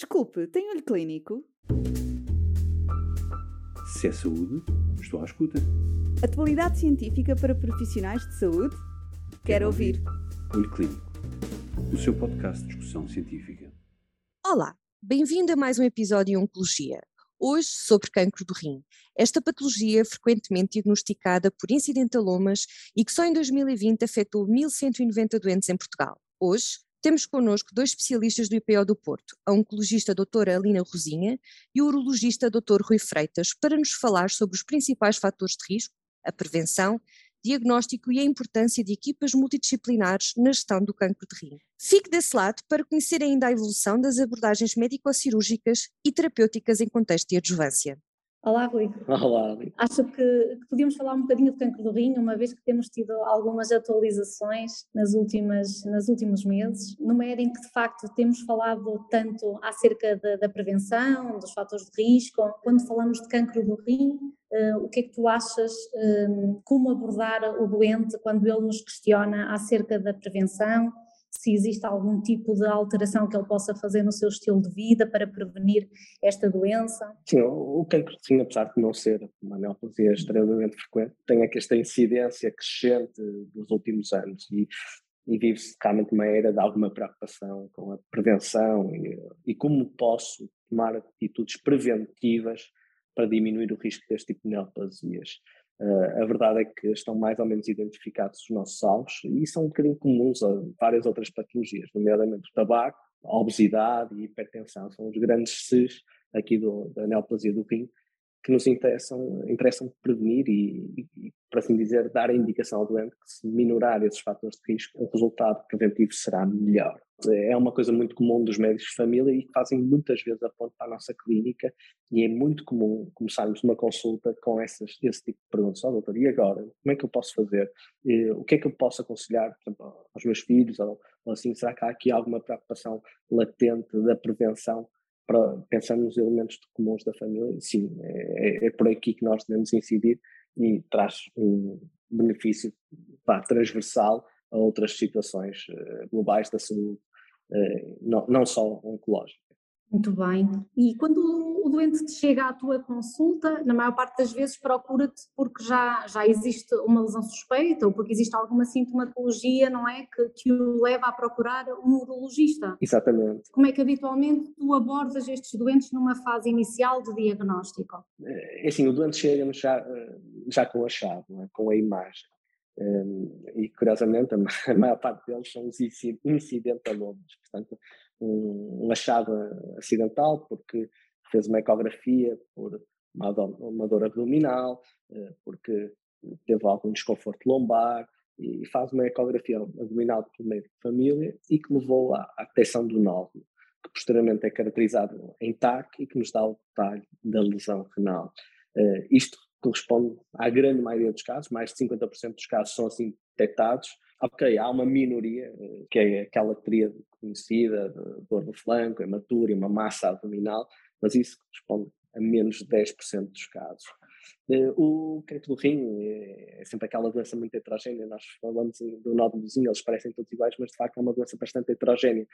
Desculpe, tem olho clínico? Se é saúde, estou à escuta. Atualidade científica para profissionais de saúde? Quero, Quero ouvir. ouvir. Olho Clínico, o seu podcast de discussão científica. Olá, bem-vindo a mais um episódio de Oncologia. Hoje sobre cancro do rim. Esta patologia é frequentemente diagnosticada por incidentalomas e que só em 2020 afetou 1.190 doentes em Portugal. Hoje temos connosco dois especialistas do IPO do Porto, a oncologista doutora Alina Rosinha e o urologista doutor Rui Freitas, para nos falar sobre os principais fatores de risco, a prevenção, diagnóstico e a importância de equipas multidisciplinares na gestão do cancro de rim. Fique desse lado para conhecer ainda a evolução das abordagens médico-cirúrgicas e terapêuticas em contexto de adjuvância. Olá, Rui. Olá. Acho que, que, podíamos falar um bocadinho de cancro do rim, uma vez que temos tido algumas atualizações nas últimas, nos últimos meses, numa era em que, de facto, temos falado tanto acerca da, da prevenção, dos fatores de risco. Quando falamos de cancro do rim, uh, o que é que tu achas, uh, como abordar o doente quando ele nos questiona acerca da prevenção? Se existe algum tipo de alteração que ele possa fazer no seu estilo de vida para prevenir esta doença? Sim, o cancro de apesar de não ser uma neoplasia extremamente frequente, tem aqui esta incidência crescente dos últimos anos e, e vive-se realmente uma era de alguma preocupação com a prevenção e, e como posso tomar atitudes preventivas para diminuir o risco deste tipo de neoplasias. Uh, a verdade é que estão mais ou menos identificados os nossos alvos e são um bocadinho comuns a várias outras patologias, nomeadamente o tabaco, a obesidade e a hipertensão. São os grandes Cs aqui do, da neoplasia do rim que nos interessam, interessam prevenir e, e, por assim dizer, dar a indicação ao doente que se minorar esses fatores de risco, o resultado preventivo será melhor. É uma coisa muito comum dos médicos de família e que fazem muitas vezes a ponto para a nossa clínica e é muito comum começarmos uma consulta com essas, esse tipo de perguntas. Oh, doutor, e agora? Como é que eu posso fazer? O que é que eu posso aconselhar aos meus filhos? Ou, ou assim, será que há aqui alguma preocupação latente da prevenção para, pensando nos elementos comuns da família, sim, é, é, por aqui que nós devemos incidir e traz um benefício pá, transversal a outras situações uh, globais da saúde, uh, não, não só oncológica. Muito bem. E quando o doente te chega à tua consulta, na maior parte das vezes procura-te porque já, já existe uma lesão suspeita ou porque existe alguma sintomatologia, não é? Que, que o leva a procurar um urologista. Exatamente. Como é que habitualmente tu abordas estes doentes numa fase inicial de diagnóstico? É assim, o doente chega-nos já, já com a chave, é? com a imagem. Um, e curiosamente a maior parte deles são os incidentalomas, portanto um, um achado acidental porque fez uma ecografia por uma, uma dor abdominal, uh, porque teve algum desconforto lombar e faz uma ecografia abdominal por meio de família e que levou à, à detecção do nódulo, que posteriormente é caracterizado em TAC e que nos dá o detalhe da lesão renal. Uh, isto corresponde à grande maioria dos casos, mais de 50% dos casos são assim detectados. Ok, há uma minoria, eh, que é aquela tríade conhecida, de dor no flanco, hematura e uma massa abdominal, mas isso corresponde a menos de 10% dos casos. Eh, o cancro do rim é sempre aquela doença muito heterogénea, nós falamos do nódulozinho, eles parecem todos iguais, mas de facto é uma doença bastante heterogénea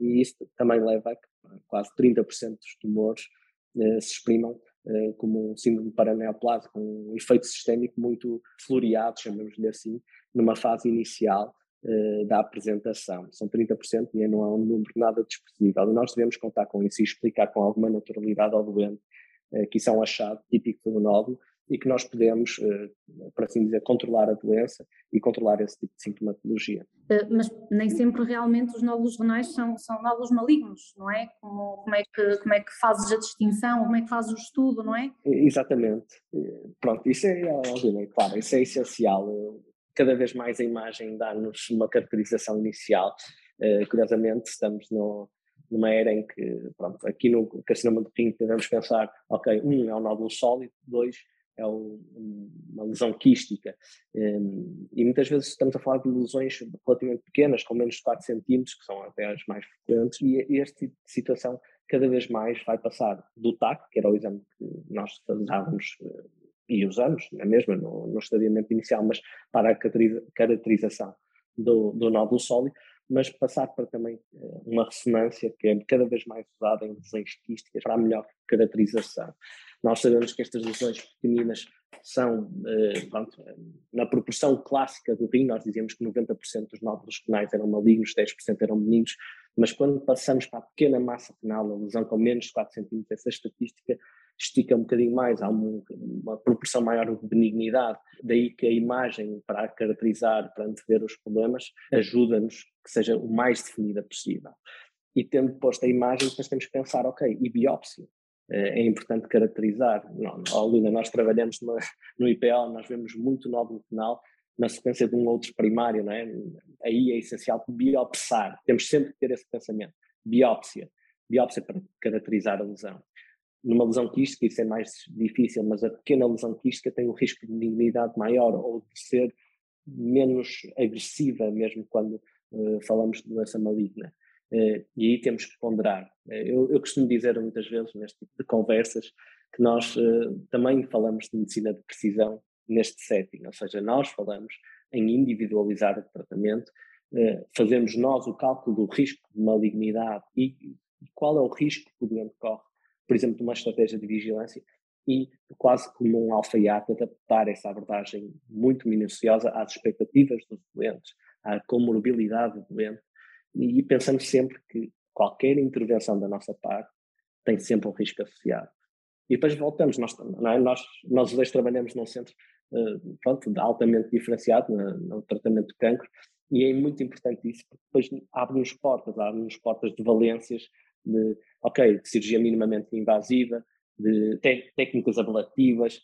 e isso também leva a que quase 30% dos tumores eh, se exprimam eh, como um síndrome paraneoplásico, um efeito sistémico muito floreado, chamamos-lhe assim, numa fase inicial uh, da apresentação. São 30% e não é um número nada desprezível. Nós devemos contar com isso e explicar com alguma naturalidade ao doente uh, que isso é um achado típico do nódulo e que nós podemos, uh, por assim dizer, controlar a doença e controlar esse tipo de sintomatologia. Mas nem sempre realmente os nódulos renais são, são nódulos malignos, não é? Como, como, é que, como é que fazes a distinção, como é que fazes o estudo, não é? Exatamente. Pronto, isso é, obviamente, claro, isso é essencial. Cada vez mais a imagem dá-nos uma caracterização inicial. curiosamente, estamos no, numa era em que, pronto, aqui no carcinoma do rim devemos pensar, ok, um é um nódulo sólido, dois é uma lesão quística. Hum, e muitas vezes estamos a falar de lesões relativamente pequenas, com menos de 4 centímetros, que são até as mais frequentes, e este tipo situação cada vez mais vai passar do TAC, que era o exame que nós fazíamos eh, e usamos, na mesma, no, no estadiamento inicial, mas para a caracterização do, do nódulo sólido, mas passar para também uh, uma ressonância que é cada vez mais usada em lesões quísticas para a melhor caracterização. Nós sabemos que estas lesões pequeninas são, uh, pronto, na proporção clássica do rim, nós dizíamos que 90% dos nódulos renais eram malignos, 10% eram benignos, mas quando passamos para a pequena massa renal, a lesão com menos de 4 cm, essa estatística estica um bocadinho mais, há uma, proporção maior de benignidade. Daí que a imagem, para caracterizar, para antever os problemas, ajuda-nos que seja o mais definida possível. E tendo posto a imagem, depois temos que pensar, ok, e biópsia? Eh, é importante caracterizar. Não, Lina, nós trabalhamos numa, no IPO, nós vemos muito nódulo penal na sequência de um outro primário, não é? Aí é essencial biopsar, temos sempre que ter esse pensamento, biópsia, biópsia para caracterizar a lesão. Numa lesão quística isso é mais difícil, mas a pequena lesão quística tem um risco de malignidade maior ou de ser menos agressiva mesmo quando uh, falamos de doença maligna. Uh, e aí temos que ponderar. Uh, eu, eu, costumo dizer muitas vezes neste tipo de conversas que nós também falamos de medicina de precisão neste setting, ou seja, nós falamos em individualizar o tratamento, fazemos nós o cálculo do risco de malignidade e, e qual é o risco que o doente corre por exemplo, de uma estratégia de vigilância e quase como um alfaiate adaptar essa abordagem muito minuciosa às expectativas dos doentes, à comorbilidade do doente e pensando sempre que qualquer intervenção da nossa parte tem sempre um risco associado. E depois voltamos, nós, é? nós, nós dois trabalhamos num centro uh, pronto, altamente diferenciado no, no, tratamento de cancro e é muito importante isso, porque depois abre-nos portas, abre-nos portas de valências de, ok, de cirurgia minimamente invasiva, de técnicas ablativas.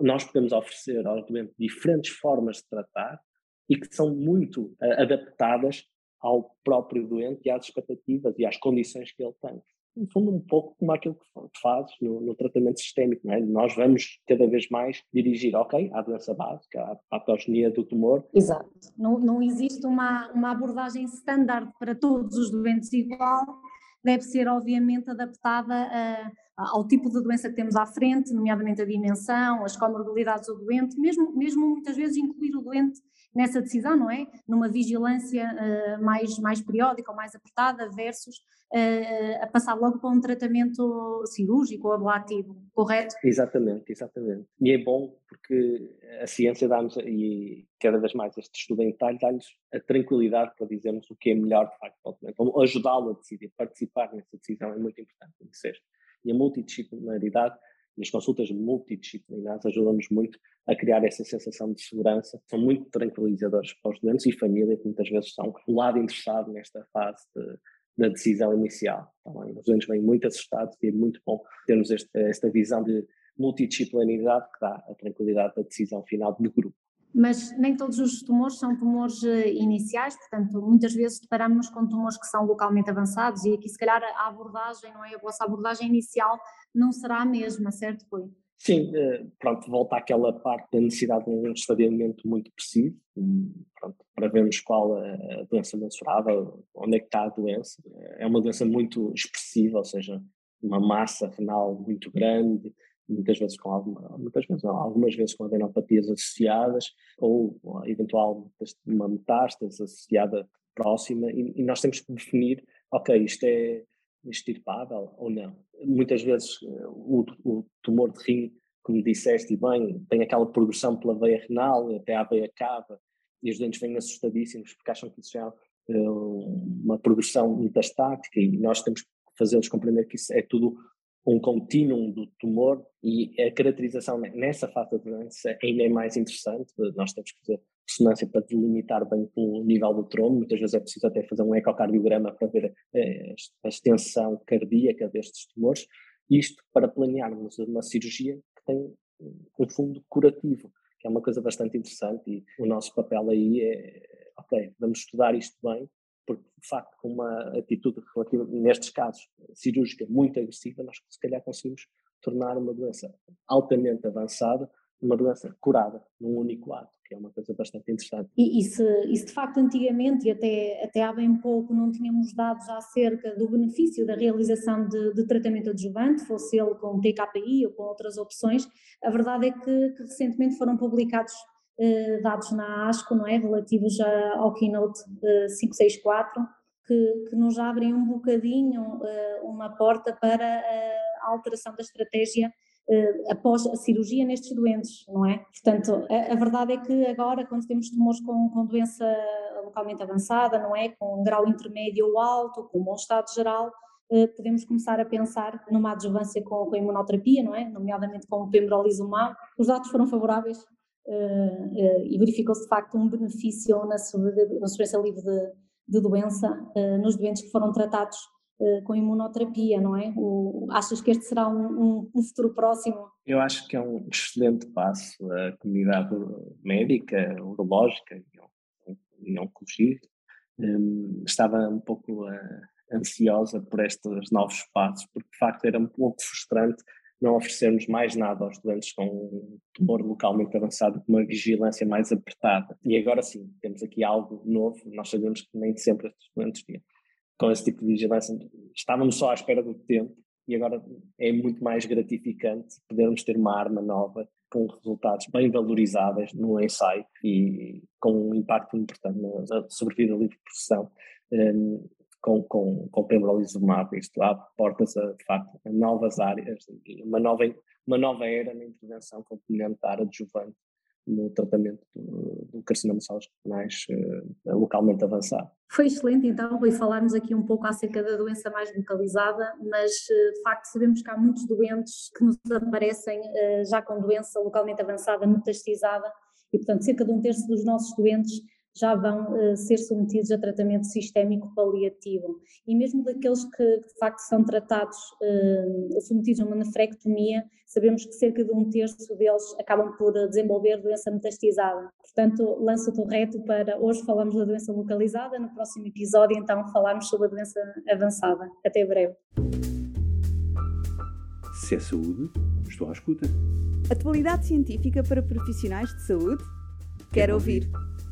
Nós podemos oferecer ao doente diferentes formas de tratar e que são muito uh, adaptadas ao próprio doente e às expectativas e às condições que ele tem. No fundo, um pouco como aquilo que fazes no, no tratamento sistémico. É? Nós vamos cada vez mais dirigir, ok, à doença básica, à patogenia do tumor. Exato. Não, não existe uma, uma abordagem standard para todos os doentes igual, deve ser obviamente adaptada a, ao tipo de doença que temos à frente, nomeadamente a dimensão, as comorbilidades do doente, mesmo, mesmo muitas vezes incluir o doente nessa decisão, não é? Numa vigilância uh, mais, mais periódica ou mais apertada versus uh, a passar logo para um tratamento cirúrgico ou ablativo, correto? Exatamente, exatamente. E é bom porque a ciência dá-nos, e cada vez mais este estudo em detalhe, dá-nos a tranquilidade para dizermos o que é melhor de facto para o doente. Ajudá-lo a decidir, participar nessa decisão é muito importante, conhecer. E a multidisciplinaridade e as consultas multidisciplinares ajudam-nos muito a criar essa sensação de segurança. São muito tranquilizadores para os doentes e família, que muitas vezes são o lado interessado nesta fase de, da decisão inicial. Tá os doentes vêm muito assustados e é muito bom termos este, esta visão de multidisciplinaridade que dá a tranquilidade da decisão final de grupo mas nem todos os tumores são tumores eh, iniciais, portanto, muitas vezes deparamos com tumores que são localmente avançados e aqui se calhar a abordagem, não é? A vossa abordagem inicial não será a mesma, certo, Rui? Sim, eh, pronto, volta àquela parte da necessidade de um estadiamento muito preciso, hum, pronto, para vermos qual a doença mensurável, onde é que está a doença. É uma doença muito expressiva, ou seja, uma massa renal muito grande, muitas vezes com alguma, muitas vezes não, algumas vezes com adenopatias associadas ou eventual uma metástase associada próxima e, e, nós temos que definir, ok, isto é extirpável ou não. Muitas vezes eh, o, o tumor de rim, como disseste bem, tem aquela progressão pela veia renal até à veia cava e os dentes vêm assustadíssimos porque acham que isso é uma progressão metastática e nós temos que fazê-los compreender que isso é tudo um contínuo do tumor e a caracterização nessa fase da doença ainda é mais interessante. Nós temos que fazer ressonância para delimitar bem o nível do trombo. Muitas vezes é preciso até fazer um ecocardiograma para ver eh, a extensão cardíaca destes tumores. Isto para planearmos uma cirurgia que tem um fundo curativo, que é uma coisa bastante interessante e o nosso papel aí é, ok, vamos estudar isto bem porque de facto com uma atitude relativa, nestes casos, cirúrgica muito agressiva, nós se calhar conseguimos tornar uma doença altamente avançada uma doença curada num único ato, que é uma coisa bastante interessante. E, e, se, e se de facto antigamente, e até, até há bem pouco, não tínhamos dados acerca do benefício da realização de, de tratamento adjuvante, fosse ele com TKI ou com outras opções, a verdade é que, que recentemente foram publicados dados na ASCO, não é? Relativos ao Keynote 564, que, que nos abrem um bocadinho uma porta para a alteração da estratégia após a cirurgia nestes doentes, não é? Portanto, a, a, verdade é que agora, quando temos tumores com, com doença localmente avançada, não é? Com um grau intermédio ou alto, com um bom estado geral, eh, podemos começar a pensar numa adjuvância com, com a imunoterapia, não é? Nomeadamente com o pembrolizumab. Os dados foram favoráveis e verificou-se de facto um benefício na, sobrevivência livre de, de doença uh, nos doentes que foram tratados com imunoterapia, não é? O, achas que este será um, um, um, futuro próximo? Eu acho que é um excelente passo. A comunidade médica, urológica e oncologia um, estava um pouco ansiosa por estes novos passos, porque de facto era um pouco frustrante não oferecermos mais nada aos doentes com um tumor localmente avançado, com uma vigilância mais apertada. E agora sim, temos aqui algo novo, nós sabemos que nem sempre estes doentes com esse tipo de vigilância. Estávamos só à espera do tempo e agora é muito mais gratificante podermos ter uma arma nova com resultados bem valorizáveis no ensaio e com um impacto importante na sobrevida livre de processão. Um, com, com, com pembrolizumab. Isto abre portas a, de facto, a novas áreas, uma nova, uma nova era na intervenção complementar adjuvante no tratamento do, do carcinoma de células renais uh, localmente avançado. Foi excelente então, Rui, falarmos aqui um pouco acerca da doença mais localizada, mas uh, de facto sabemos que há muitos doentes que nos aparecem uh, já com doença localmente avançada, metastizada, e portanto cerca de um terço dos nossos doentes já vão uh, ser submetidos a tratamento sistémico paliativo. E mesmo daqueles que, de facto são tratados, uh, submetidos a uma nefrectomia, sabemos que cerca de um terço deles acabam por desenvolver doença metastizada. Portanto, lanço-te o reto para hoje falamos da doença localizada, no próximo episódio então falarmos sobre a doença avançada. Até breve. Se é saúde, estou à escuta. Atualidade científica para profissionais de saúde? Quero, Quero ouvir. ouvir.